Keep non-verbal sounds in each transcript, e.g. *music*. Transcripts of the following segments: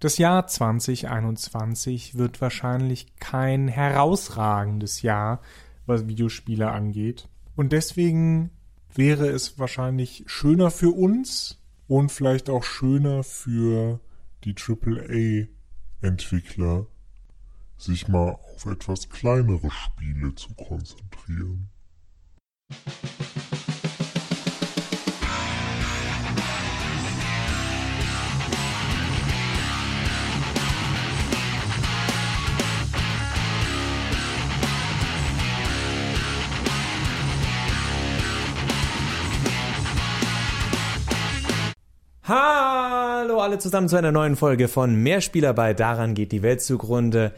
Das Jahr 2021 wird wahrscheinlich kein herausragendes Jahr, was Videospiele angeht. Und deswegen wäre es wahrscheinlich schöner für uns und vielleicht auch schöner für die AAA-Entwickler, sich mal auf etwas kleinere Spiele zu konzentrieren. Hallo alle zusammen zu einer neuen Folge von Mehrspieler bei Daran geht die Welt zugrunde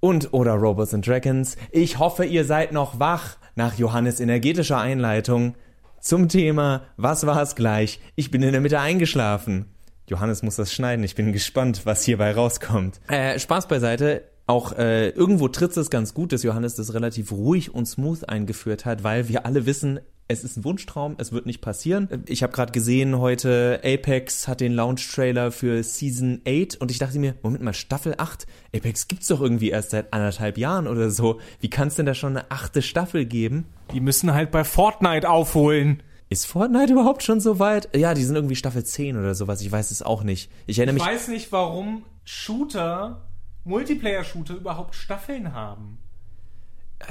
und oder Robots and Dragons. Ich hoffe, ihr seid noch wach nach Johannes energetischer Einleitung zum Thema Was war es gleich? Ich bin in der Mitte eingeschlafen. Johannes muss das schneiden. Ich bin gespannt, was hierbei rauskommt. Äh, Spaß beiseite. Auch äh, irgendwo tritt es ganz gut, dass Johannes das relativ ruhig und smooth eingeführt hat, weil wir alle wissen, es ist ein Wunschtraum, es wird nicht passieren. Ich habe gerade gesehen, heute Apex hat den Launch-Trailer für Season 8 und ich dachte mir, Moment mal, Staffel 8? Apex gibt's doch irgendwie erst seit anderthalb Jahren oder so. Wie kann es denn da schon eine achte Staffel geben? Die müssen halt bei Fortnite aufholen. Ist Fortnite überhaupt schon so weit? Ja, die sind irgendwie Staffel 10 oder sowas, ich weiß es auch nicht. Ich erinnere Ich mich. weiß nicht, warum Shooter, Multiplayer-Shooter überhaupt Staffeln haben.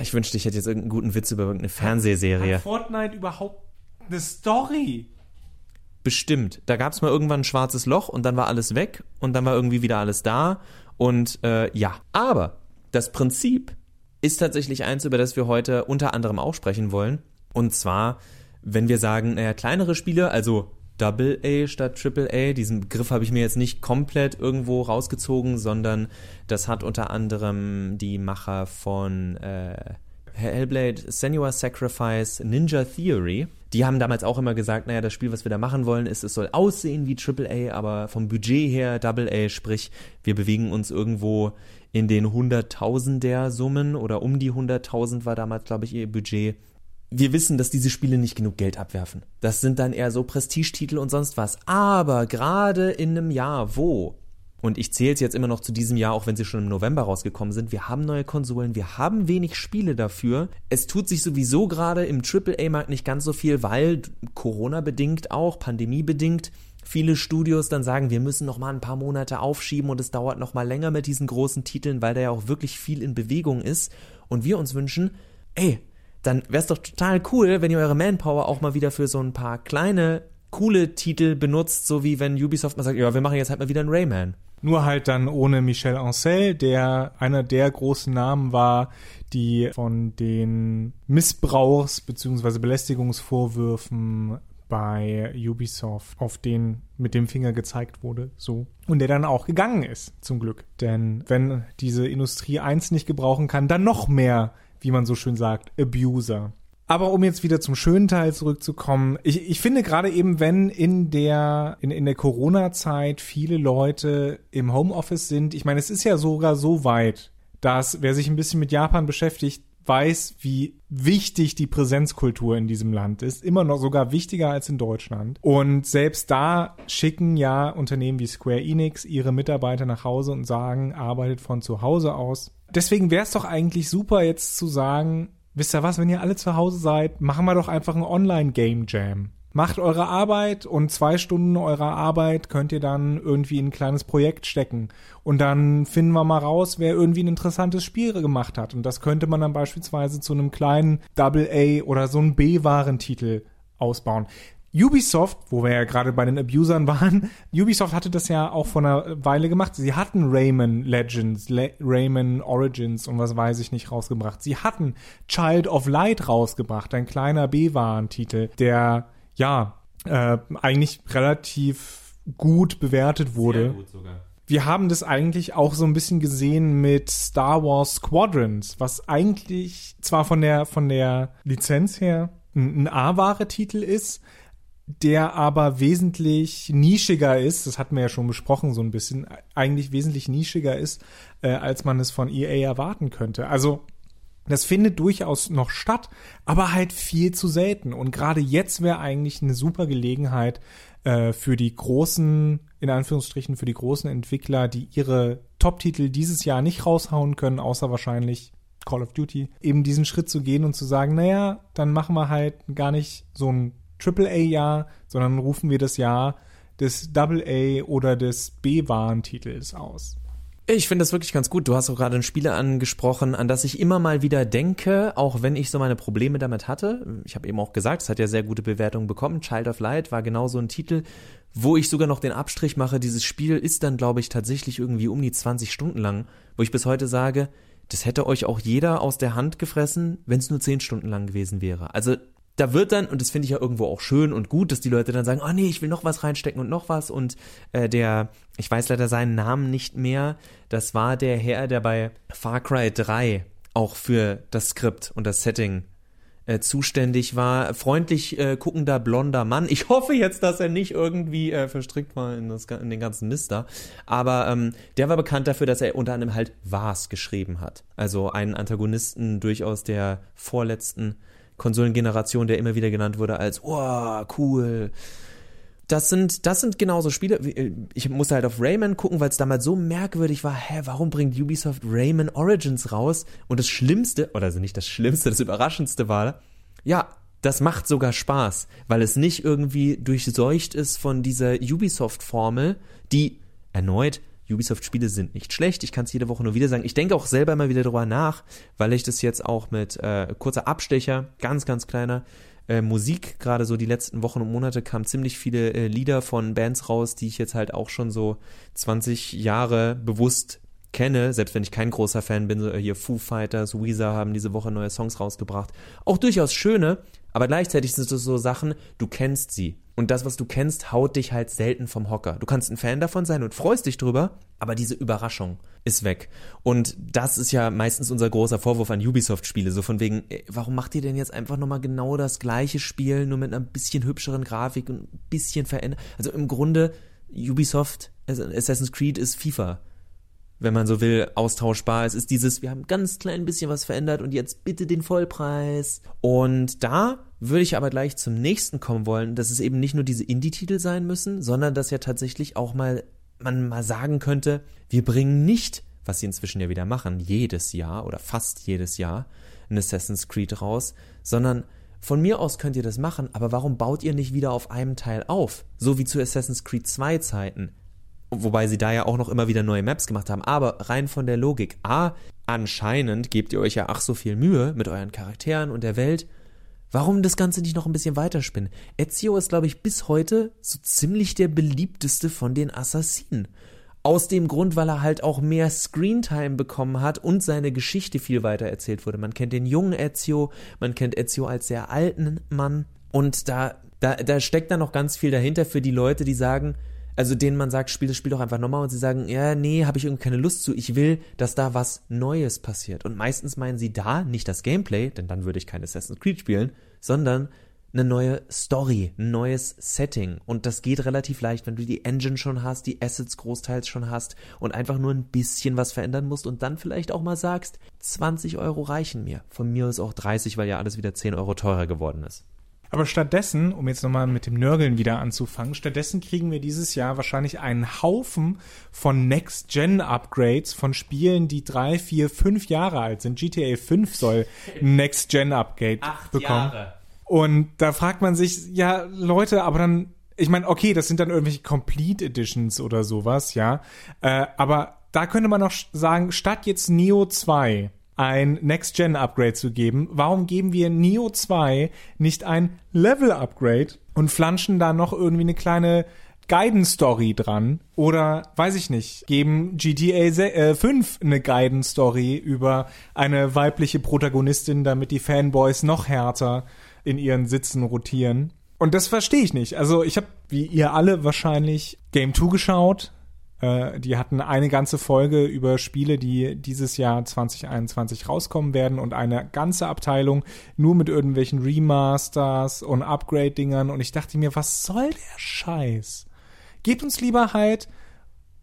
Ich wünschte, ich hätte jetzt irgendeinen guten Witz über irgendeine Fernsehserie. Hat Fortnite überhaupt eine Story? Bestimmt. Da gab es mal irgendwann ein schwarzes Loch und dann war alles weg und dann war irgendwie wieder alles da. Und äh, ja. Aber das Prinzip ist tatsächlich eins, über das wir heute unter anderem auch sprechen wollen. Und zwar, wenn wir sagen, naja, kleinere Spiele, also Double A statt Triple A. Diesen Begriff habe ich mir jetzt nicht komplett irgendwo rausgezogen, sondern das hat unter anderem die Macher von äh, Hellblade, Senua's Sacrifice, Ninja Theory. Die haben damals auch immer gesagt, naja, das Spiel, was wir da machen wollen, ist, es soll aussehen wie Triple A, aber vom Budget her Double A, sprich, wir bewegen uns irgendwo in den Hunderttausender Summen oder um die Hunderttausend war damals, glaube ich, ihr Budget wir wissen, dass diese Spiele nicht genug Geld abwerfen. Das sind dann eher so Prestigetitel und sonst was. Aber gerade in einem Jahr, wo, und ich zähle es jetzt immer noch zu diesem Jahr, auch wenn sie schon im November rausgekommen sind, wir haben neue Konsolen, wir haben wenig Spiele dafür. Es tut sich sowieso gerade im AAA-Markt nicht ganz so viel, weil Corona-bedingt auch, Pandemie-bedingt, viele Studios dann sagen, wir müssen noch mal ein paar Monate aufschieben und es dauert noch mal länger mit diesen großen Titeln, weil da ja auch wirklich viel in Bewegung ist. Und wir uns wünschen, ey, dann wäre es doch total cool, wenn ihr eure Manpower auch mal wieder für so ein paar kleine, coole Titel benutzt, so wie wenn Ubisoft mal sagt, ja, wir machen jetzt halt mal wieder einen Rayman. Nur halt dann ohne Michel Ancel, der einer der großen Namen war, die von den Missbrauchs- bzw. Belästigungsvorwürfen bei Ubisoft auf den mit dem Finger gezeigt wurde, so. Und der dann auch gegangen ist, zum Glück. Denn wenn diese Industrie eins nicht gebrauchen kann, dann noch mehr wie man so schön sagt, Abuser. Aber um jetzt wieder zum schönen Teil zurückzukommen, ich, ich finde gerade eben, wenn in der, in, in der Corona-Zeit viele Leute im Homeoffice sind, ich meine, es ist ja sogar so weit, dass wer sich ein bisschen mit Japan beschäftigt, weiß, wie wichtig die Präsenzkultur in diesem Land ist. Immer noch sogar wichtiger als in Deutschland. Und selbst da schicken ja Unternehmen wie Square Enix ihre Mitarbeiter nach Hause und sagen, arbeitet von zu Hause aus. Deswegen wäre es doch eigentlich super, jetzt zu sagen, wisst ihr was, wenn ihr alle zu Hause seid, machen wir doch einfach ein Online-Game Jam. Macht eure Arbeit und zwei Stunden eurer Arbeit könnt ihr dann irgendwie in ein kleines Projekt stecken. Und dann finden wir mal raus, wer irgendwie ein interessantes Spiel gemacht hat. Und das könnte man dann beispielsweise zu einem kleinen Double A oder so einem B-Warentitel ausbauen. Ubisoft, wo wir ja gerade bei den Abusern *laughs* waren, Ubisoft hatte das ja auch vor einer Weile gemacht. Sie hatten Rayman Legends, Le Rayman Origins und was weiß ich nicht rausgebracht. Sie hatten Child of Light rausgebracht, ein kleiner B-Waren-Titel, der ja äh, eigentlich relativ gut bewertet wurde. Sehr gut sogar. Wir haben das eigentlich auch so ein bisschen gesehen mit Star Wars Squadrons, was eigentlich zwar von der von der Lizenz her ein A-Ware-Titel ist, der aber wesentlich nischiger ist, das hatten wir ja schon besprochen so ein bisschen, eigentlich wesentlich nischiger ist, äh, als man es von EA erwarten könnte. Also das findet durchaus noch statt, aber halt viel zu selten. Und gerade jetzt wäre eigentlich eine super Gelegenheit, äh, für die großen, in Anführungsstrichen, für die großen Entwickler, die ihre Top-Titel dieses Jahr nicht raushauen können, außer wahrscheinlich Call of Duty, eben diesen Schritt zu gehen und zu sagen, naja, dann machen wir halt gar nicht so ein AAA-Jahr, sondern rufen wir das Jahr des AA oder des B-Warentitels aus. Ich finde das wirklich ganz gut. Du hast auch gerade ein Spiel angesprochen, an das ich immer mal wieder denke, auch wenn ich so meine Probleme damit hatte. Ich habe eben auch gesagt, es hat ja sehr gute Bewertungen bekommen. Child of Light war genau so ein Titel, wo ich sogar noch den Abstrich mache. Dieses Spiel ist dann, glaube ich, tatsächlich irgendwie um die 20 Stunden lang, wo ich bis heute sage, das hätte euch auch jeder aus der Hand gefressen, wenn es nur 10 Stunden lang gewesen wäre. Also da wird dann, und das finde ich ja irgendwo auch schön und gut, dass die Leute dann sagen, oh nee, ich will noch was reinstecken und noch was. Und äh, der, ich weiß leider seinen Namen nicht mehr, das war der Herr, der bei Far Cry 3 auch für das Skript und das Setting äh, zuständig war. Freundlich äh, guckender blonder Mann. Ich hoffe jetzt, dass er nicht irgendwie äh, verstrickt war in, das, in den ganzen Mister. Aber ähm, der war bekannt dafür, dass er unter anderem halt Vars geschrieben hat. Also einen Antagonisten durchaus der vorletzten Konsolengeneration, der immer wieder genannt wurde als, oh, cool. Das sind, das sind genauso Spiele. Äh, ich musste halt auf Rayman gucken, weil es damals so merkwürdig war. Hä, warum bringt Ubisoft Rayman Origins raus? Und das Schlimmste, oder also nicht das Schlimmste, das Überraschendste war, ja, das macht sogar Spaß, weil es nicht irgendwie durchseucht ist von dieser Ubisoft-Formel, die erneut Ubisoft-Spiele sind nicht schlecht. Ich kann es jede Woche nur wieder sagen. Ich denke auch selber immer wieder drüber nach, weil ich das jetzt auch mit äh, kurzer Abstecher, ganz, ganz kleiner äh, Musik, gerade so die letzten Wochen und Monate kamen ziemlich viele äh, Lieder von Bands raus, die ich jetzt halt auch schon so 20 Jahre bewusst kenne, selbst wenn ich kein großer Fan bin, so äh, hier Foo Fighters, Weezer haben diese Woche neue Songs rausgebracht. Auch durchaus schöne, aber gleichzeitig sind es so Sachen, du kennst sie. Und das, was du kennst, haut dich halt selten vom Hocker. Du kannst ein Fan davon sein und freust dich drüber, aber diese Überraschung ist weg. Und das ist ja meistens unser großer Vorwurf an Ubisoft-Spiele. So von wegen, ey, warum macht ihr denn jetzt einfach nochmal genau das gleiche Spiel, nur mit einer bisschen hübscheren Grafik und ein bisschen verändert? Also im Grunde, Ubisoft, Assassin's Creed ist FIFA wenn man so will, austauschbar. Es ist dieses, wir haben ganz klein bisschen was verändert und jetzt bitte den Vollpreis. Und da würde ich aber gleich zum nächsten kommen wollen, dass es eben nicht nur diese Indie-Titel sein müssen, sondern dass ja tatsächlich auch mal man mal sagen könnte, wir bringen nicht, was sie inzwischen ja wieder machen, jedes Jahr oder fast jedes Jahr ein Assassin's Creed raus, sondern von mir aus könnt ihr das machen, aber warum baut ihr nicht wieder auf einem Teil auf? So wie zu Assassin's Creed 2 Zeiten. Wobei sie da ja auch noch immer wieder neue Maps gemacht haben. Aber rein von der Logik. A, anscheinend gebt ihr euch ja ach so viel Mühe mit euren Charakteren und der Welt. Warum das Ganze nicht noch ein bisschen weiterspinnen? Ezio ist, glaube ich, bis heute so ziemlich der beliebteste von den Assassinen. Aus dem Grund, weil er halt auch mehr Screentime bekommen hat und seine Geschichte viel weiter erzählt wurde. Man kennt den jungen Ezio, man kennt Ezio als sehr alten Mann. Und da, da, da steckt dann noch ganz viel dahinter für die Leute, die sagen, also denen man sagt, spiel das Spiel doch einfach nochmal und sie sagen, ja, nee, habe ich irgendwie keine Lust zu. Ich will, dass da was Neues passiert. Und meistens meinen sie da nicht das Gameplay, denn dann würde ich kein Assassin's Creed spielen, sondern eine neue Story, ein neues Setting. Und das geht relativ leicht, wenn du die Engine schon hast, die Assets großteils schon hast und einfach nur ein bisschen was verändern musst und dann vielleicht auch mal sagst, 20 Euro reichen mir. Von mir ist auch 30, weil ja alles wieder 10 Euro teurer geworden ist. Aber stattdessen, um jetzt nochmal mit dem Nörgeln wieder anzufangen, stattdessen kriegen wir dieses Jahr wahrscheinlich einen Haufen von Next-Gen-Upgrades von Spielen, die drei, vier, fünf Jahre alt sind. GTA 5 soll ein Next-Gen-Upgrade bekommen. Jahre. Und da fragt man sich, ja, Leute, aber dann, ich meine, okay, das sind dann irgendwelche Complete Editions oder sowas, ja. Äh, aber da könnte man noch sagen, statt jetzt Neo 2 ein Next-Gen-Upgrade zu geben, warum geben wir Neo 2 nicht ein Level-Upgrade und flanschen da noch irgendwie eine kleine Guidance-Story dran? Oder, weiß ich nicht, geben GTA 5 äh, eine Guidance-Story über eine weibliche Protagonistin, damit die Fanboys noch härter in ihren Sitzen rotieren? Und das verstehe ich nicht. Also ich habe, wie ihr alle wahrscheinlich, Game 2 geschaut, äh, die hatten eine ganze Folge über Spiele, die dieses Jahr 2021 rauskommen werden und eine ganze Abteilung nur mit irgendwelchen Remasters und Upgrade-Dingern. Und ich dachte mir, was soll der Scheiß? Gebt uns lieber halt,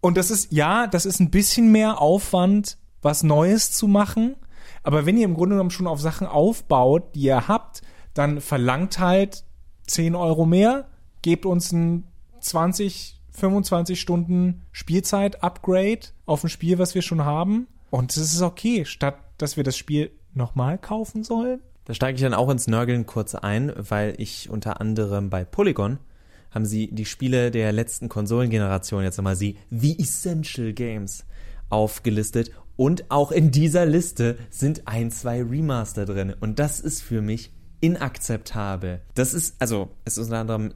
und das ist, ja, das ist ein bisschen mehr Aufwand, was Neues zu machen. Aber wenn ihr im Grunde genommen schon auf Sachen aufbaut, die ihr habt, dann verlangt halt 10 Euro mehr, gebt uns ein 20, 25 Stunden Spielzeit-Upgrade auf ein Spiel, was wir schon haben. Und es ist okay, statt dass wir das Spiel nochmal kaufen sollen. Da steige ich dann auch ins Nörgeln kurz ein, weil ich unter anderem bei Polygon haben sie die Spiele der letzten Konsolengeneration, jetzt nochmal sie, The Essential Games, aufgelistet. Und auch in dieser Liste sind ein, zwei Remaster drin. Und das ist für mich inakzeptabel. Das ist, also, es ist unter anderem,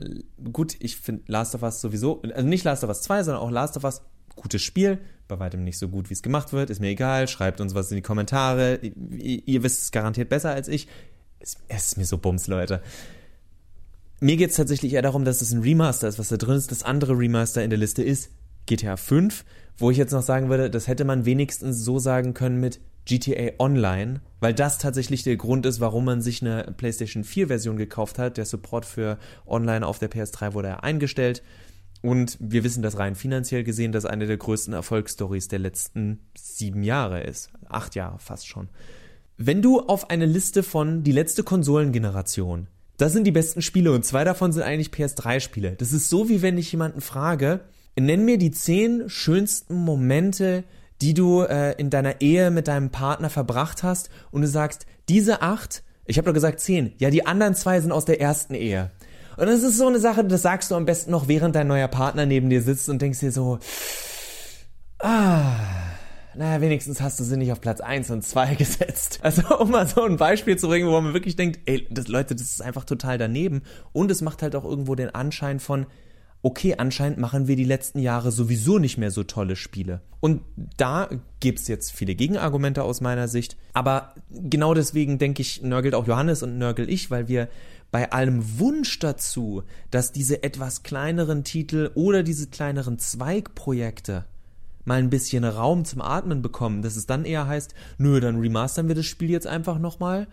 gut, ich finde Last of Us sowieso, also nicht Last of Us 2, sondern auch Last of Us, gutes Spiel, bei weitem nicht so gut, wie es gemacht wird, ist mir egal, schreibt uns was in die Kommentare, ihr, ihr wisst es garantiert besser als ich. Es, es ist mir so bums, Leute. Mir geht es tatsächlich eher darum, dass es ein Remaster ist, was da drin ist. Das andere Remaster in der Liste ist GTA 5, wo ich jetzt noch sagen würde, das hätte man wenigstens so sagen können mit GTA Online, weil das tatsächlich der Grund ist, warum man sich eine PlayStation 4 Version gekauft hat. Der Support für Online auf der PS3 wurde ja eingestellt. Und wir wissen das rein finanziell gesehen, dass eine der größten Erfolgsstories der letzten sieben Jahre ist. Acht Jahre fast schon. Wenn du auf eine Liste von die letzte Konsolengeneration, das sind die besten Spiele und zwei davon sind eigentlich PS3-Spiele. Das ist so, wie wenn ich jemanden frage, nenn mir die zehn schönsten Momente, die du äh, in deiner Ehe mit deinem Partner verbracht hast und du sagst, diese acht, ich habe doch gesagt zehn, ja, die anderen zwei sind aus der ersten Ehe. Und das ist so eine Sache, das sagst du am besten noch, während dein neuer Partner neben dir sitzt und denkst dir so, ah, naja, wenigstens hast du sie nicht auf Platz 1 und 2 *laughs* gesetzt. Also, um mal so ein Beispiel zu bringen, wo man wirklich denkt, ey, das, Leute, das ist einfach total daneben. Und es macht halt auch irgendwo den Anschein von, okay, anscheinend machen wir die letzten Jahre sowieso nicht mehr so tolle Spiele. Und da gibt's jetzt viele Gegenargumente aus meiner Sicht. Aber genau deswegen denke ich, nörgelt auch Johannes und nörgel ich, weil wir bei allem Wunsch dazu, dass diese etwas kleineren Titel oder diese kleineren Zweigprojekte mal ein bisschen Raum zum Atmen bekommen, dass es dann eher heißt, nö, dann remastern wir das Spiel jetzt einfach nochmal,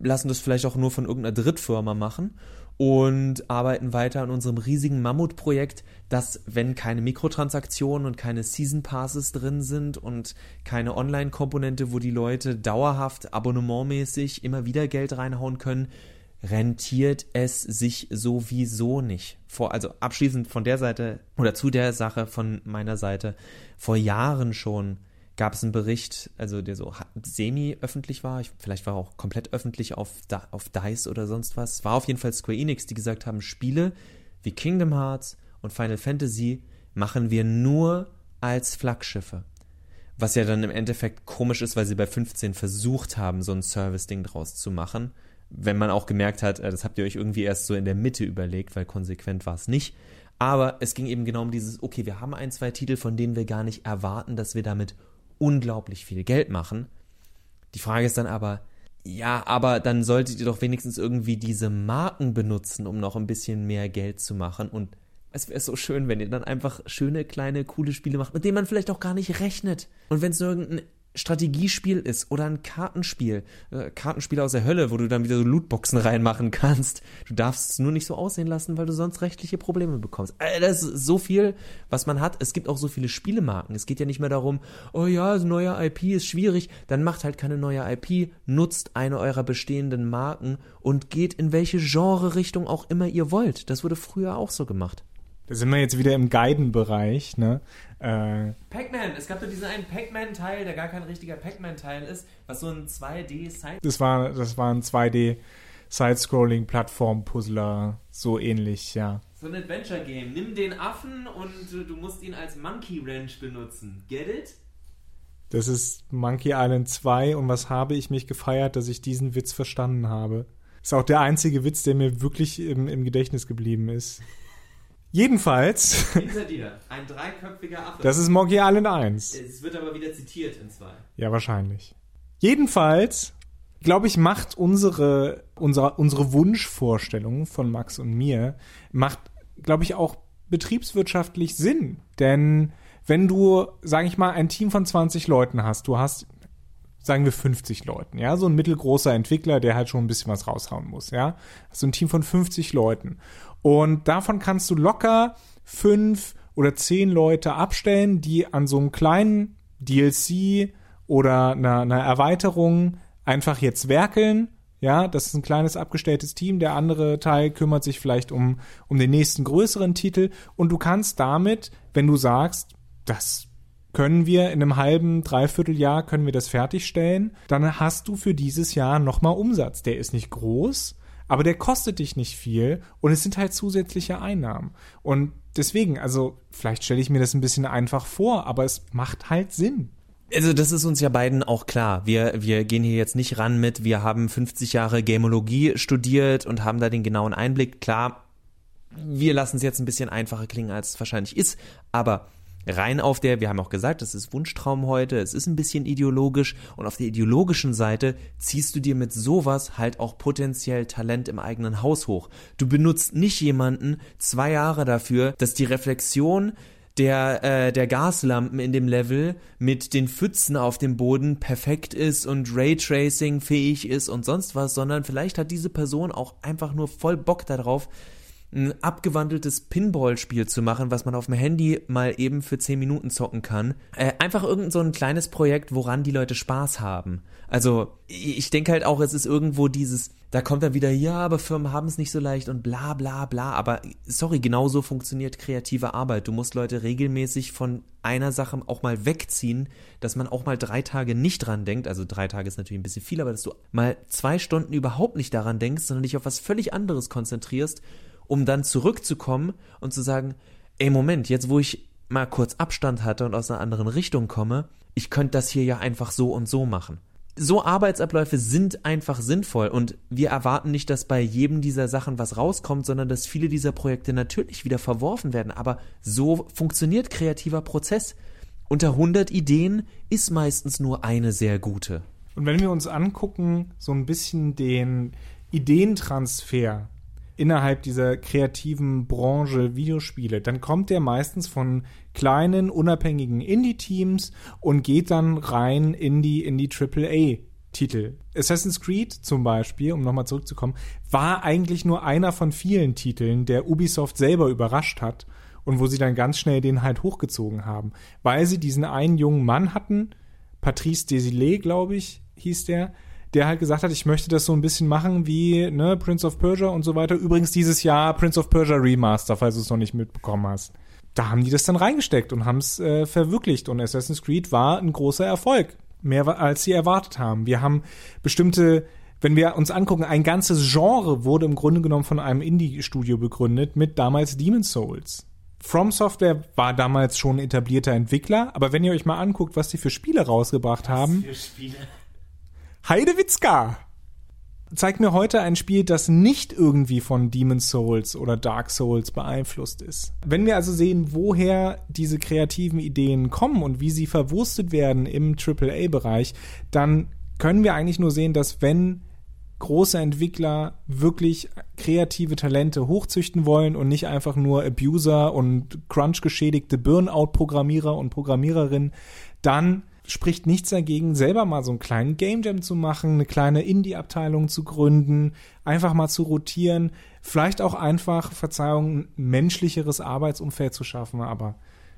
lassen das vielleicht auch nur von irgendeiner Drittfirma machen und arbeiten weiter an unserem riesigen Mammutprojekt, das, wenn keine Mikrotransaktionen und keine Season Passes drin sind und keine Online-Komponente, wo die Leute dauerhaft abonnementmäßig immer wieder Geld reinhauen können, rentiert es sich sowieso nicht. Vor, also abschließend von der Seite oder zu der Sache von meiner Seite, vor Jahren schon gab es einen Bericht, also der so semi-öffentlich war, ich, vielleicht war auch komplett öffentlich auf, auf DICE oder sonst was. War auf jeden Fall Square Enix, die gesagt haben, Spiele wie Kingdom Hearts und Final Fantasy machen wir nur als Flaggschiffe. Was ja dann im Endeffekt komisch ist, weil sie bei 15 versucht haben, so ein Service-Ding draus zu machen wenn man auch gemerkt hat, äh, das habt ihr euch irgendwie erst so in der Mitte überlegt, weil konsequent war es nicht. Aber es ging eben genau um dieses, okay, wir haben ein, zwei Titel, von denen wir gar nicht erwarten, dass wir damit unglaublich viel Geld machen. Die Frage ist dann aber, ja, aber dann solltet ihr doch wenigstens irgendwie diese Marken benutzen, um noch ein bisschen mehr Geld zu machen. Und es wäre so schön, wenn ihr dann einfach schöne, kleine, coole Spiele macht, mit denen man vielleicht auch gar nicht rechnet. Und wenn es nur irgendein Strategiespiel ist oder ein Kartenspiel, äh, Kartenspiel aus der Hölle, wo du dann wieder so Lootboxen *laughs* reinmachen kannst. Du darfst es nur nicht so aussehen lassen, weil du sonst rechtliche Probleme bekommst. Äh, das ist so viel, was man hat. Es gibt auch so viele Spielemarken. Es geht ja nicht mehr darum, oh ja, neuer IP ist schwierig. Dann macht halt keine neue IP, nutzt eine eurer bestehenden Marken und geht in welche Genre-Richtung auch immer ihr wollt. Das wurde früher auch so gemacht. Da sind wir jetzt wieder im Guiden-Bereich, ne? Äh, Pac-Man, es gab doch diesen einen Pac-Man-Teil, der gar kein richtiger Pac-Man-Teil ist, was so ein 2D-Side... Das war, das war ein 2D Side-Scrolling-Plattform-Puzzler, so ähnlich, ja. So ein Adventure-Game. Nimm den Affen und du musst ihn als Monkey Wrench benutzen. Get it? Das ist Monkey Island 2 und was habe ich mich gefeiert, dass ich diesen Witz verstanden habe. Ist auch der einzige Witz, der mir wirklich im, im Gedächtnis geblieben ist. Jedenfalls. *laughs* Hinter dir, ein dreiköpfiger Affe. Das ist Monkey Island 1. Es wird aber wieder zitiert in zwei. Ja, wahrscheinlich. Jedenfalls, glaube ich, macht unsere, unsere, unsere Wunschvorstellung von Max und mir, macht, glaube ich, auch betriebswirtschaftlich Sinn. Denn wenn du, sage ich mal, ein Team von 20 Leuten hast, du hast, sagen wir 50 Leuten, ja, so ein mittelgroßer Entwickler, der halt schon ein bisschen was raushauen muss, ja, hast du ein Team von 50 Leuten und davon kannst du locker fünf oder zehn Leute abstellen, die an so einem kleinen DLC oder einer, einer Erweiterung einfach jetzt werkeln, Ja, das ist ein kleines abgestelltes Team. Der andere Teil kümmert sich vielleicht um, um den nächsten größeren Titel. Und du kannst damit, wenn du sagst, das können wir in einem halben, dreiviertel Jahr können wir das fertigstellen, dann hast du für dieses Jahr nochmal Umsatz. Der ist nicht groß, aber der kostet dich nicht viel und es sind halt zusätzliche Einnahmen. Und deswegen, also vielleicht stelle ich mir das ein bisschen einfach vor, aber es macht halt Sinn. Also das ist uns ja beiden auch klar. Wir, wir gehen hier jetzt nicht ran mit, wir haben 50 Jahre Gamologie studiert und haben da den genauen Einblick. Klar, wir lassen es jetzt ein bisschen einfacher klingen, als es wahrscheinlich ist, aber rein auf der, wir haben auch gesagt, das ist Wunschtraum heute, es ist ein bisschen ideologisch und auf der ideologischen Seite ziehst du dir mit sowas halt auch potenziell Talent im eigenen Haus hoch. Du benutzt nicht jemanden zwei Jahre dafür, dass die Reflexion der, äh, der Gaslampen in dem Level mit den Pfützen auf dem Boden perfekt ist und Raytracing fähig ist und sonst was, sondern vielleicht hat diese Person auch einfach nur voll Bock darauf, ein abgewandeltes Pinball-Spiel zu machen, was man auf dem Handy mal eben für 10 Minuten zocken kann. Äh, einfach irgend so ein kleines Projekt, woran die Leute Spaß haben. Also ich denke halt auch, es ist irgendwo dieses, da kommt dann wieder, ja, aber Firmen haben es nicht so leicht und bla bla bla. Aber sorry, genauso funktioniert kreative Arbeit. Du musst Leute regelmäßig von einer Sache auch mal wegziehen, dass man auch mal drei Tage nicht dran denkt. Also drei Tage ist natürlich ein bisschen viel, aber dass du mal zwei Stunden überhaupt nicht daran denkst, sondern dich auf was völlig anderes konzentrierst um dann zurückzukommen und zu sagen, ey Moment, jetzt wo ich mal kurz Abstand hatte und aus einer anderen Richtung komme, ich könnte das hier ja einfach so und so machen. So Arbeitsabläufe sind einfach sinnvoll und wir erwarten nicht, dass bei jedem dieser Sachen was rauskommt, sondern dass viele dieser Projekte natürlich wieder verworfen werden. Aber so funktioniert kreativer Prozess. Unter 100 Ideen ist meistens nur eine sehr gute. Und wenn wir uns angucken, so ein bisschen den Ideentransfer, innerhalb dieser kreativen Branche Videospiele, dann kommt der meistens von kleinen, unabhängigen Indie-Teams und geht dann rein in die, in die AAA. Titel. Assassin's Creed zum Beispiel, um nochmal zurückzukommen, war eigentlich nur einer von vielen Titeln, der Ubisoft selber überrascht hat und wo sie dann ganz schnell den halt hochgezogen haben, weil sie diesen einen jungen Mann hatten, Patrice Desilets, glaube ich, hieß der, der halt gesagt hat, ich möchte das so ein bisschen machen wie ne, Prince of Persia und so weiter. Übrigens dieses Jahr Prince of Persia Remaster, falls du es noch nicht mitbekommen hast. Da haben die das dann reingesteckt und haben es äh, verwirklicht und Assassin's Creed war ein großer Erfolg. Mehr als sie erwartet haben. Wir haben bestimmte wenn wir uns angucken, ein ganzes Genre wurde im Grunde genommen von einem Indie-Studio begründet mit damals Demon's Souls. From Software war damals schon etablierter Entwickler, aber wenn ihr euch mal anguckt, was die für Spiele rausgebracht was haben. Für Spiele? Heidewitzka! Zeig mir heute ein Spiel, das nicht irgendwie von Demon's Souls oder Dark Souls beeinflusst ist. Wenn wir also sehen, woher diese kreativen Ideen kommen und wie sie verwurstet werden im AAA-Bereich, dann können wir eigentlich nur sehen, dass wenn große Entwickler wirklich kreative Talente hochzüchten wollen und nicht einfach nur Abuser und Crunch-geschädigte Burnout-Programmierer und Programmiererinnen, dann spricht nichts dagegen, selber mal so einen kleinen Game Jam zu machen, eine kleine Indie-Abteilung zu gründen, einfach mal zu rotieren, vielleicht auch einfach, Verzeihung, ein menschlicheres Arbeitsumfeld zu schaffen, aber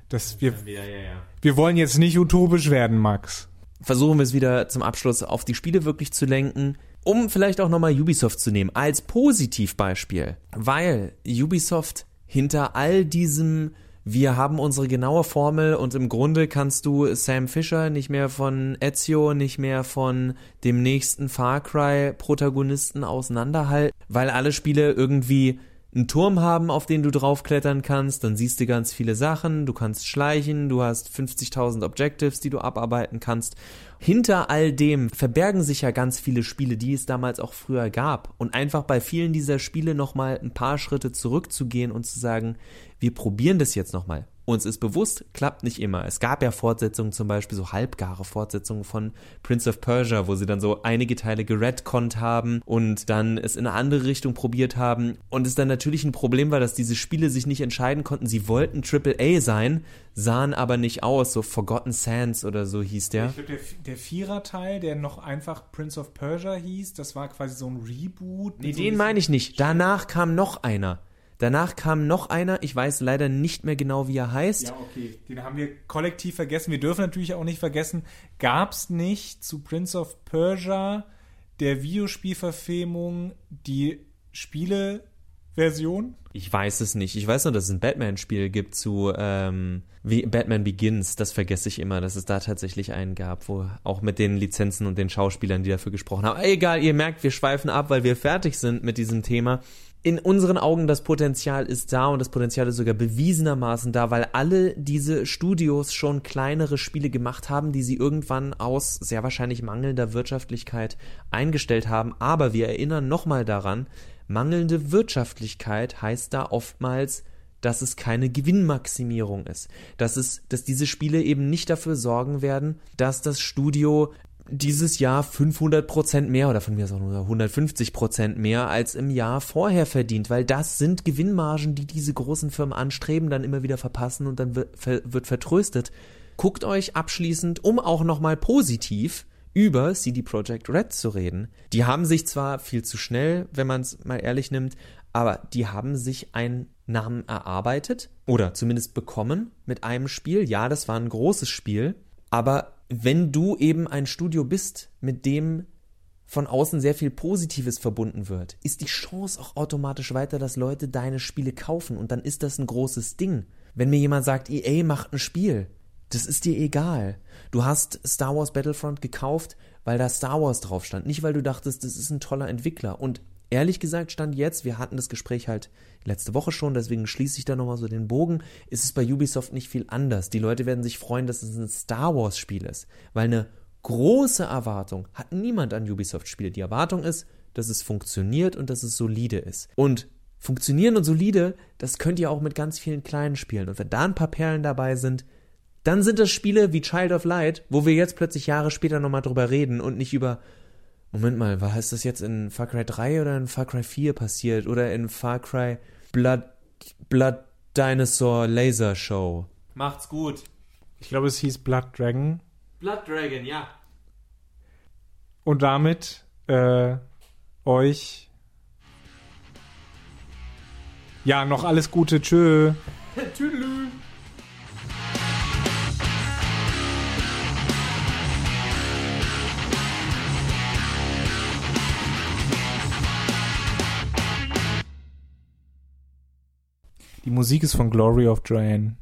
das, wir, ja, ja, ja. wir wollen jetzt nicht utopisch werden, Max. Versuchen wir es wieder zum Abschluss auf die Spiele wirklich zu lenken, um vielleicht auch nochmal Ubisoft zu nehmen, als Positivbeispiel, weil Ubisoft hinter all diesem wir haben unsere genaue Formel und im Grunde kannst du Sam Fisher nicht mehr von Ezio, nicht mehr von dem nächsten Far Cry Protagonisten auseinanderhalten, weil alle Spiele irgendwie einen Turm haben, auf den du draufklettern kannst, dann siehst du ganz viele Sachen, du kannst schleichen, du hast 50.000 Objectives, die du abarbeiten kannst. Hinter all dem verbergen sich ja ganz viele Spiele, die es damals auch früher gab. Und einfach bei vielen dieser Spiele nochmal ein paar Schritte zurückzugehen und zu sagen, wir probieren das jetzt nochmal. Uns ist bewusst, klappt nicht immer. Es gab ja Fortsetzungen, zum Beispiel so halbgare Fortsetzungen von Prince of Persia, wo sie dann so einige Teile geredconnt haben und dann es in eine andere Richtung probiert haben. Und es dann natürlich ein Problem war, dass diese Spiele sich nicht entscheiden konnten. Sie wollten AAA sein, sahen aber nicht aus. So Forgotten Sands oder so hieß der. Ich glaube, der, der Vierer-Teil, der noch einfach Prince of Persia hieß, das war quasi so ein Reboot. Nee, so den meine ich nicht. Danach kam noch einer. Danach kam noch einer, ich weiß leider nicht mehr genau, wie er heißt. Ja, okay, den haben wir kollektiv vergessen. Wir dürfen natürlich auch nicht vergessen, gab es nicht zu Prince of Persia der Videospielverfilmung die Spieleversion? Ich weiß es nicht. Ich weiß nur, dass es ein Batman-Spiel gibt zu ähm, wie Batman Begins. Das vergesse ich immer, dass es da tatsächlich einen gab, wo auch mit den Lizenzen und den Schauspielern, die dafür gesprochen haben. Egal, ihr merkt, wir schweifen ab, weil wir fertig sind mit diesem Thema in unseren Augen das Potenzial ist da und das Potenzial ist sogar bewiesenermaßen da, weil alle diese Studios schon kleinere Spiele gemacht haben, die sie irgendwann aus sehr wahrscheinlich mangelnder Wirtschaftlichkeit eingestellt haben. Aber wir erinnern nochmal daran, mangelnde Wirtschaftlichkeit heißt da oftmals, dass es keine Gewinnmaximierung ist, dass es, dass diese Spiele eben nicht dafür sorgen werden, dass das Studio dieses Jahr 500 Prozent mehr oder von mir aus auch nur 150 Prozent mehr als im Jahr vorher verdient, weil das sind Gewinnmargen, die diese großen Firmen anstreben, dann immer wieder verpassen und dann wird, wird vertröstet. Guckt euch abschließend, um auch nochmal positiv über CD Projekt Red zu reden. Die haben sich zwar viel zu schnell, wenn man es mal ehrlich nimmt, aber die haben sich einen Namen erarbeitet oder zumindest bekommen mit einem Spiel. Ja, das war ein großes Spiel, aber wenn du eben ein Studio bist, mit dem von außen sehr viel Positives verbunden wird, ist die Chance auch automatisch weiter, dass Leute deine Spiele kaufen und dann ist das ein großes Ding. Wenn mir jemand sagt, EA macht ein Spiel, das ist dir egal. Du hast Star Wars Battlefront gekauft, weil da Star Wars drauf stand, nicht weil du dachtest, das ist ein toller Entwickler. Und ehrlich gesagt stand jetzt, wir hatten das Gespräch halt letzte Woche schon, deswegen schließe ich da nochmal so den Bogen, ist es bei Ubisoft nicht viel anders. Die Leute werden sich freuen, dass es ein Star Wars Spiel ist, weil eine große Erwartung hat niemand an Ubisoft Spiele. Die Erwartung ist, dass es funktioniert und dass es solide ist. Und funktionieren und solide, das könnt ihr auch mit ganz vielen kleinen Spielen. Und wenn da ein paar Perlen dabei sind, dann sind das Spiele wie Child of Light, wo wir jetzt plötzlich Jahre später nochmal drüber reden und nicht über Moment mal, was heißt das jetzt in Far Cry 3 oder in Far Cry 4 passiert oder in Far Cry Blood, Blood Dinosaur Laser Show? Macht's gut. Ich glaube, es hieß Blood Dragon. Blood Dragon, ja. Und damit äh, euch ja noch alles Gute. Tschö. *laughs* Tüdelü. Die Musik ist von Glory of Drain.